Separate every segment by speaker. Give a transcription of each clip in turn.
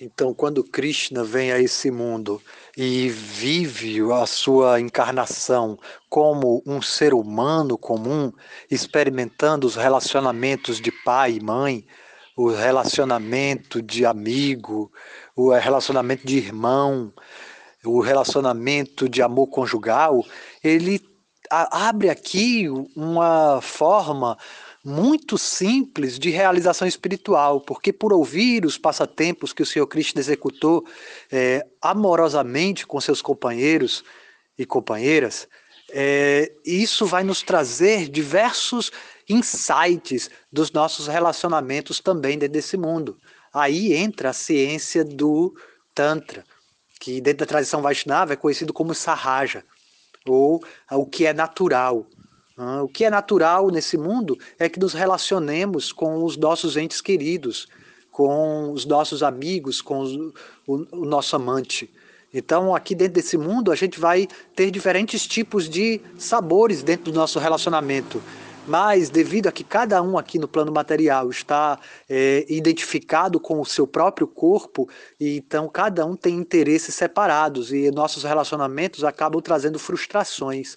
Speaker 1: Então, quando Krishna vem a esse mundo e vive a sua encarnação como um ser humano comum, experimentando os relacionamentos de pai e mãe, o relacionamento de amigo, o relacionamento de irmão, o relacionamento de amor conjugal, ele abre aqui uma forma muito simples de realização espiritual, porque por ouvir os passatempos que o Senhor Cristo executou é, amorosamente com seus companheiros e companheiras, é, isso vai nos trazer diversos insights dos nossos relacionamentos também dentro desse mundo. Aí entra a ciência do Tantra, que dentro da tradição Vaishnava é conhecido como Sahaja, ou o que é natural. O que é natural nesse mundo é que nos relacionemos com os nossos entes queridos, com os nossos amigos, com os, o, o nosso amante. Então, aqui dentro desse mundo, a gente vai ter diferentes tipos de sabores dentro do nosso relacionamento. Mas, devido a que cada um aqui no plano material está é, identificado com o seu próprio corpo, então cada um tem interesses separados e nossos relacionamentos acabam trazendo frustrações.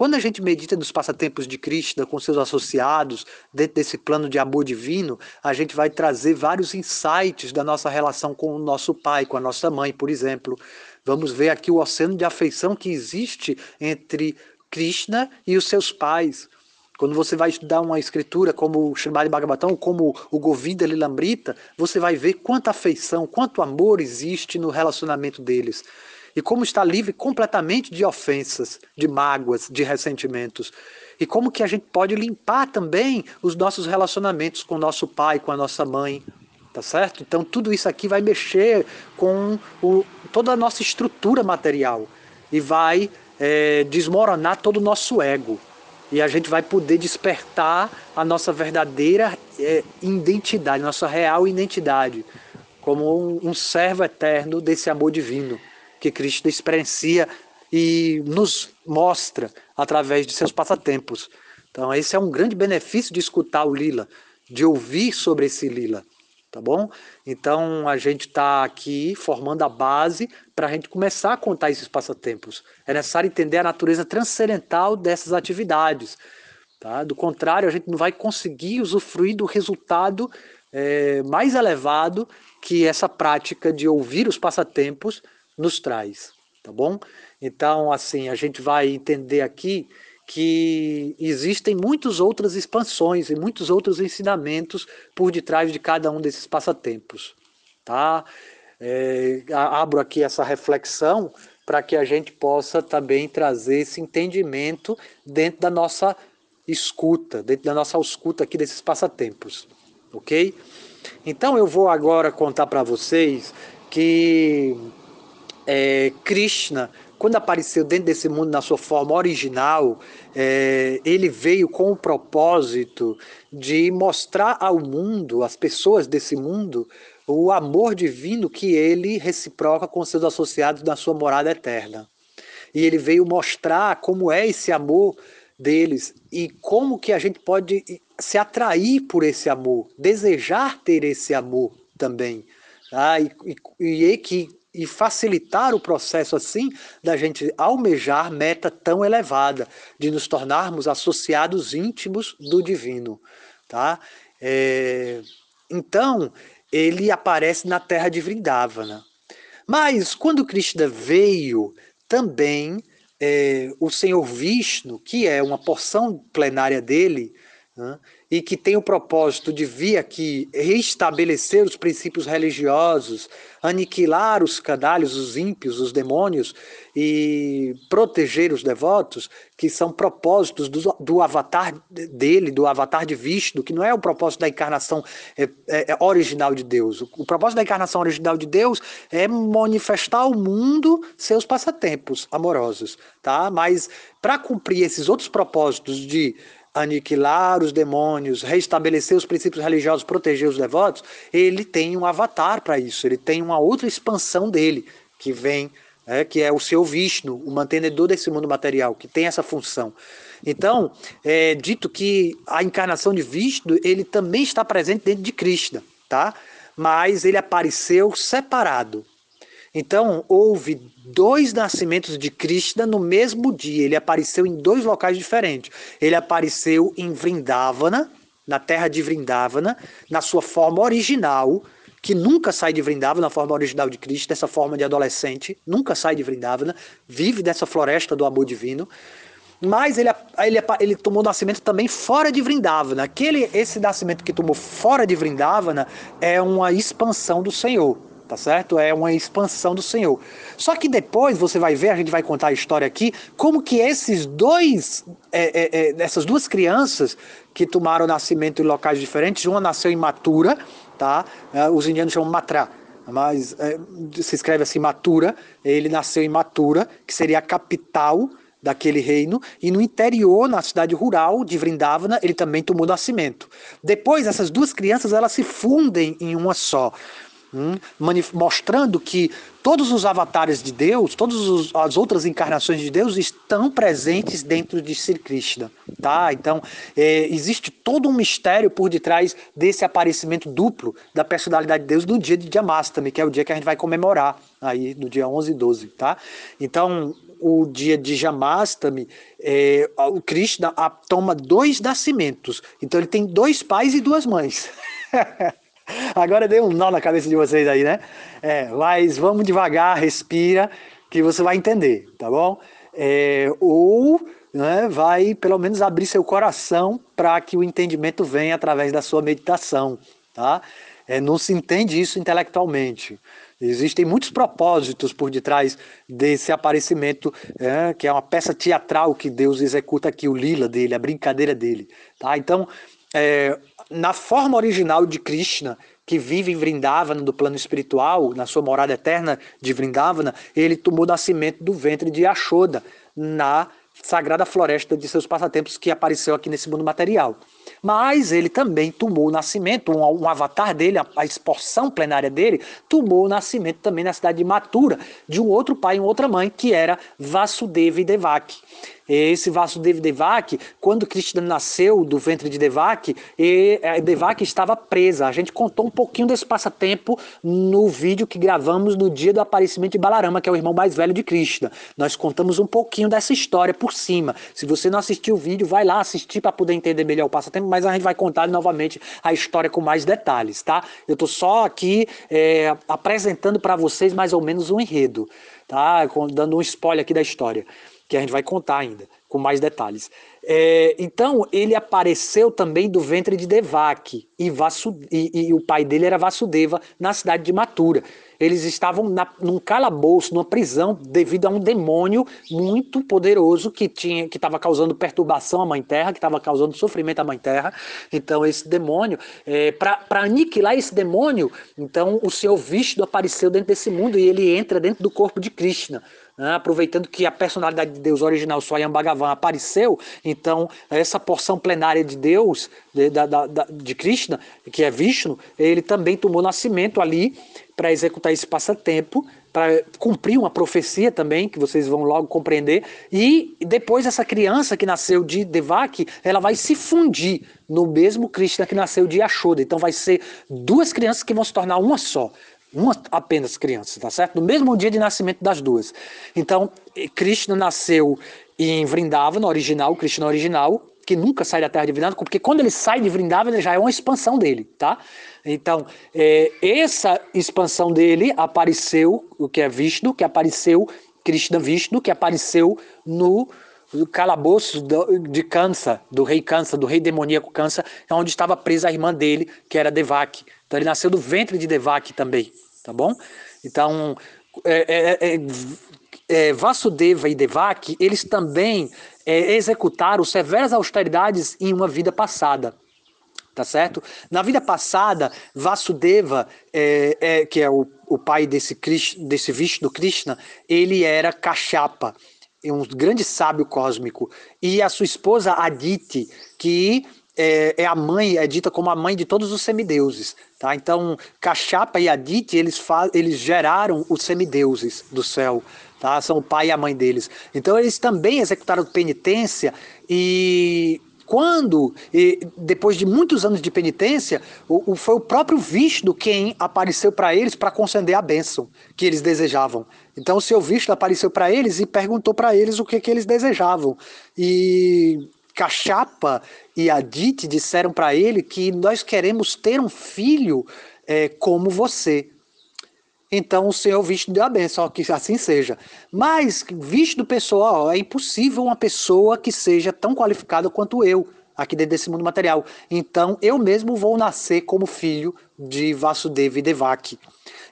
Speaker 1: Quando a gente medita nos passatempos de Krishna com seus associados, dentro desse plano de amor divino, a gente vai trazer vários insights da nossa relação com o nosso pai, com a nossa mãe, por exemplo. Vamos ver aqui o oceano de afeição que existe entre Krishna e os seus pais. Quando você vai estudar uma escritura como o Srimad Bhagavatam, como o Govinda Lilambrita, você vai ver quanta afeição, quanto amor existe no relacionamento deles e como está livre completamente de ofensas, de mágoas, de ressentimentos. E como que a gente pode limpar também os nossos relacionamentos com o nosso pai, com a nossa mãe, tá certo? Então tudo isso aqui vai mexer com o, toda a nossa estrutura material e vai é, desmoronar todo o nosso ego. E a gente vai poder despertar a nossa verdadeira é, identidade, nossa real identidade, como um, um servo eterno desse amor divino que Cristo experiencia e nos mostra através de seus passatempos. Então, esse é um grande benefício de escutar o Lila, de ouvir sobre esse Lila, tá bom? Então, a gente está aqui formando a base para a gente começar a contar esses passatempos. É necessário entender a natureza transcendental dessas atividades. Tá? Do contrário, a gente não vai conseguir usufruir do resultado é, mais elevado que essa prática de ouvir os passatempos nos traz, tá bom? Então, assim, a gente vai entender aqui que existem muitas outras expansões e muitos outros ensinamentos por detrás de cada um desses passatempos, tá? É, abro aqui essa reflexão para que a gente possa também trazer esse entendimento dentro da nossa escuta, dentro da nossa escuta aqui desses passatempos, ok? Então eu vou agora contar para vocês que é, Krishna, quando apareceu dentro desse mundo na sua forma original, é, ele veio com o propósito de mostrar ao mundo, às pessoas desse mundo, o amor divino que ele reciproca com seus associados na sua morada eterna. E ele veio mostrar como é esse amor deles e como que a gente pode se atrair por esse amor, desejar ter esse amor também. Tá? E, e, e que e facilitar o processo assim da gente almejar meta tão elevada de nos tornarmos associados íntimos do divino, tá? É, então ele aparece na terra de Vrindavana. Mas quando Krishna veio, também é, o Senhor Vishnu, que é uma porção plenária dele, né, e que tem o propósito de vir aqui restabelecer os princípios religiosos, aniquilar os canalhos, os ímpios, os demônios e proteger os devotos, que são propósitos do, do avatar dele, do avatar de Vishnu, que não é o propósito da encarnação é, é, é original de Deus. O, o propósito da encarnação original de Deus é manifestar ao mundo seus passatempos amorosos, tá? Mas para cumprir esses outros propósitos de aniquilar os demônios, restabelecer os princípios religiosos, proteger os devotos, ele tem um avatar para isso, ele tem uma outra expansão dele, que vem, né, que é o seu Vishnu, o mantenedor desse mundo material, que tem essa função. Então, é dito que a encarnação de Vishnu, ele também está presente dentro de Krishna, tá? mas ele apareceu separado. Então, houve dois nascimentos de Krishna no mesmo dia. Ele apareceu em dois locais diferentes. Ele apareceu em Vrindavana, na terra de Vrindavana, na sua forma original, que nunca sai de Vrindavana, na forma original de Cristo, dessa forma de adolescente, nunca sai de Vrindavana, vive dessa floresta do amor divino. Mas ele, ele, ele tomou nascimento também fora de Vrindavana. Aquele, esse nascimento que tomou fora de Vrindavana é uma expansão do Senhor tá certo? É uma expansão do Senhor. Só que depois você vai ver, a gente vai contar a história aqui, como que esses dois, é, é, é, essas duas crianças que tomaram nascimento em locais diferentes, uma nasceu em Matura, tá? É, os indianos chamam Matra, mas é, se escreve assim Matura, ele nasceu em Matura, que seria a capital daquele reino, e no interior, na cidade rural de Vrindavana, ele também tomou nascimento. Depois, essas duas crianças, elas se fundem em uma só. Hum, mostrando que todos os avatares de Deus, todas as outras encarnações de Deus estão presentes dentro de Sri Krishna, tá? Então, é, existe todo um mistério por detrás desse aparecimento duplo da personalidade de Deus no dia de Jamastami, que é o dia que a gente vai comemorar aí no dia 11 e 12, tá? Então, o dia de Jamastami, é, o Krishna toma dois nascimentos. Então, ele tem dois pais e duas mães. Agora deu um nó na cabeça de vocês aí, né? É, mas vamos devagar, respira, que você vai entender, tá bom? É, ou né, vai pelo menos abrir seu coração para que o entendimento venha através da sua meditação, tá? É, não se entende isso intelectualmente. Existem muitos propósitos por detrás desse aparecimento, é, que é uma peça teatral que Deus executa aqui, o lila dele, a brincadeira dele. Tá? Então, é, na forma original de Krishna, que vive em Vrindavana, do plano espiritual, na sua morada eterna de Vrindavana, ele tomou nascimento do ventre de Yashoda, na sagrada floresta de seus passatempos que apareceu aqui nesse mundo material. Mas ele também tomou o nascimento, um, um avatar dele, a, a exporção plenária dele, tomou o nascimento também na cidade de Matura, de um outro pai e outra mãe, que era Vasudeva e Devaki. Esse Vasudeva Devaki, quando Krishna nasceu do ventre de Devaki, e eh, Devaki estava presa. A gente contou um pouquinho desse passatempo no vídeo que gravamos no dia do aparecimento de Balarama, que é o irmão mais velho de Krishna. Nós contamos um pouquinho dessa história por cima. Se você não assistiu o vídeo, vai lá assistir para poder entender melhor o passatempo, mas a gente vai contar novamente a história com mais detalhes, tá? Eu estou só aqui é, apresentando para vocês mais ou menos um enredo, tá? Dando um spoiler aqui da história que a gente vai contar ainda, com mais detalhes. É, então, ele apareceu também do ventre de Devaki, e, Vasu, e, e, o pai dele era Vasudeva, na cidade de Matura. Eles estavam na, num calabouço, numa prisão, devido a um demônio muito poderoso que tinha que estava causando perturbação à Mãe Terra, que estava causando sofrimento à Mãe Terra. Então, esse demônio, é, para aniquilar esse demônio, então o Senhor Vishnu apareceu dentro desse mundo e ele entra dentro do corpo de Krishna. Né? aproveitando que a personalidade de Deus original, Swayam Bhagavan, apareceu, então essa porção plenária de Deus, de, da, da, de Krishna, que é Vishnu, ele também tomou nascimento ali para executar esse passatempo, para cumprir uma profecia também, que vocês vão logo compreender, e depois essa criança que nasceu de Devaki, ela vai se fundir no mesmo Krishna que nasceu de Yashoda. Então vai ser duas crianças que vão se tornar uma só uma apenas criança, tá certo? No mesmo dia de nascimento das duas. Então, Krishna nasceu em Vrindavana, original, Krishna original, que nunca sai da terra de Vrindavana, porque quando ele sai de Vrindavana já é uma expansão dele, tá? Então, é, essa expansão dele apareceu, o que é Vishnu, que apareceu, Krishna Vishnu, que apareceu no calabouço de Kansa, do rei Kansa, do rei demoníaco Kansa, onde estava presa a irmã dele, que era Devaki. Então ele nasceu do ventre de Devaki também, tá bom? Então, é, é, é, é Vasudeva e Devaki, eles também é, executaram severas austeridades em uma vida passada. Tá certo? Na vida passada, Vasudeva, é, é, que é o, o pai desse, desse Vishnu Krishna, ele era Kachapa, um grande sábio cósmico. E a sua esposa Aditi, que é, é, a mãe, é dita como a mãe de todos os semideuses. Tá? Então, Cachapa e Aditi, eles, eles geraram os semideuses do céu. Tá? São o pai e a mãe deles. Então, eles também executaram penitência e quando, depois de muitos anos de penitência, o, o foi o próprio Vishnu quem apareceu para eles para conceder a bênção que eles desejavam. Então o seu Vishnu apareceu para eles e perguntou para eles o que, que eles desejavam. E Cachapa e Aditi disseram para ele que nós queremos ter um filho é, como você. Então o Senhor Vishnu deu a benção, que assim seja. Mas, visto do pessoal, é impossível uma pessoa que seja tão qualificada quanto eu, aqui dentro desse mundo material. Então, eu mesmo vou nascer como filho de Vasudeva e Devaki.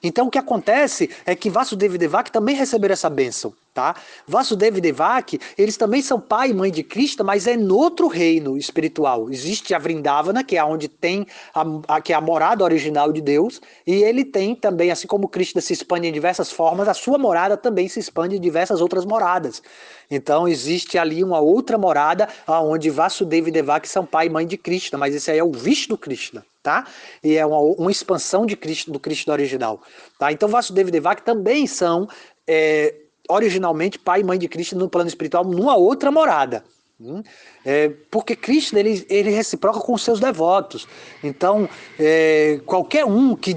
Speaker 1: Então, o que acontece é que Vasudeva e Devaki também receberam essa bênção. Tá? Vasudeva e Devaki, eles também são pai e mãe de Krishna, mas é em outro reino espiritual. Existe a Vrindavana, que é onde tem a, a, que é a morada original de Deus, e ele tem também, assim como Krishna se expande em diversas formas, a sua morada também se expande em diversas outras moradas. Então existe ali uma outra morada onde Vasudeva e Devaki são pai e mãe de Krishna, mas esse aí é o Vishnu Krishna, tá? E é uma, uma expansão de Krishna, do Krishna original, tá? Então Vasudeva e Devaki também são é, originalmente pai e mãe de Krishna no plano espiritual numa outra morada. Hum? É, porque Krishna ele, ele reciproca com os seus devotos. Então, é, qualquer um que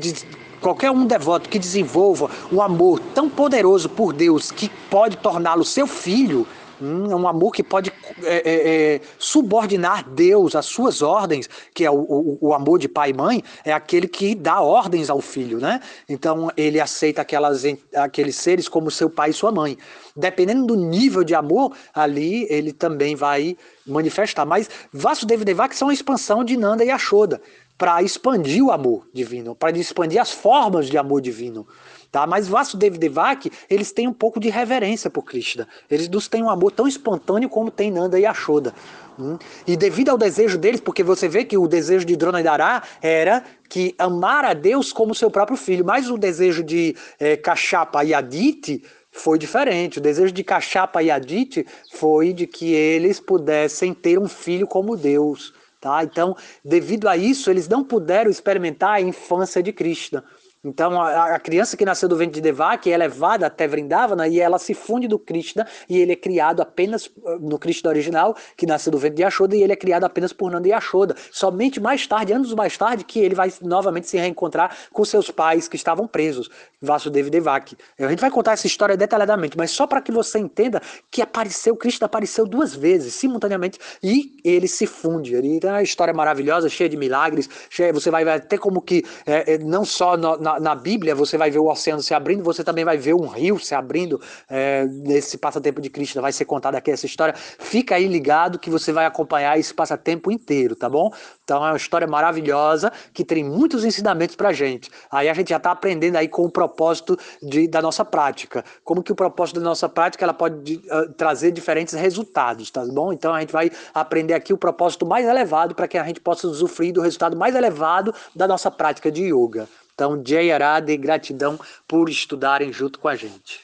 Speaker 1: qualquer um devoto que desenvolva um amor tão poderoso por Deus que pode torná-lo seu filho, Hum, é um amor que pode é, é, é, subordinar Deus às suas ordens, que é o, o, o, amor de pai e mãe, é aquele que dá ordens ao filho, né? Então ele aceita aquelas, aqueles seres como seu pai e sua mãe. Dependendo do nível de amor, ali ele também vai manifestar. Mas Vasudeva Devaki são uma expansão de Nanda e Ashoda para expandir o amor divino, para expandir as formas de amor divino. Tá? Mas Vasudeva Devaki, eles têm um pouco de reverência por Krishna. Eles não têm um amor tão espontâneo como tem Nanda e Ashoda. Hum? E devido ao desejo deles, porque você vê que o desejo de Dronadara era que amar a Deus como seu próprio filho, mas o desejo de é, Kashapa e Aditi foi diferente. O desejo de Kashapa e Aditi foi de que eles pudessem ter um filho como Deus. Tá? Então, devido a isso, eles não puderam experimentar a infância de Krishna. Então, a, a, criança que nasceu do ventre de Devaki é levada até Vrindavana e ela se funde do Krishna e ele é criado apenas uh, no Krishna original, que nasceu do ventre de Yashoda, e ele é criado apenas por Nanda Yashoda. Somente mais tarde, anos mais tarde, que ele vai novamente se reencontrar com seus pais que estavam presos, Vasudeva e Devaki. A gente vai contar essa história detalhadamente, mas só para que você entenda que apareceu, Krishna apareceu duas vezes, simultaneamente, e ele se funde. Ele tem uma história maravilhosa, cheia de milagres, cheia, você vai ter como que, é, é não só no, na, Bíblia você vai ver o oceano se abrindo, você também vai ver um rio se abrindo é, nesse passatempo de Cristo. Vai ser contada aqui essa história. Fica aí ligado que você vai acompanhar esse passatempo inteiro, tá bom? Então é uma história maravilhosa que tem muitos ensinamentos pra gente. Aí a gente já está aprendendo aí com o propósito de, da nossa prática. Como que o propósito da nossa prática ela pode uh, trazer diferentes resultados, tá bom? Então a gente vai aprender aqui o propósito mais elevado para que a gente possa usufruir do resultado mais elevado da nossa prática de yoga. Então, Jay Arada, gratidão por estudarem junto com a gente.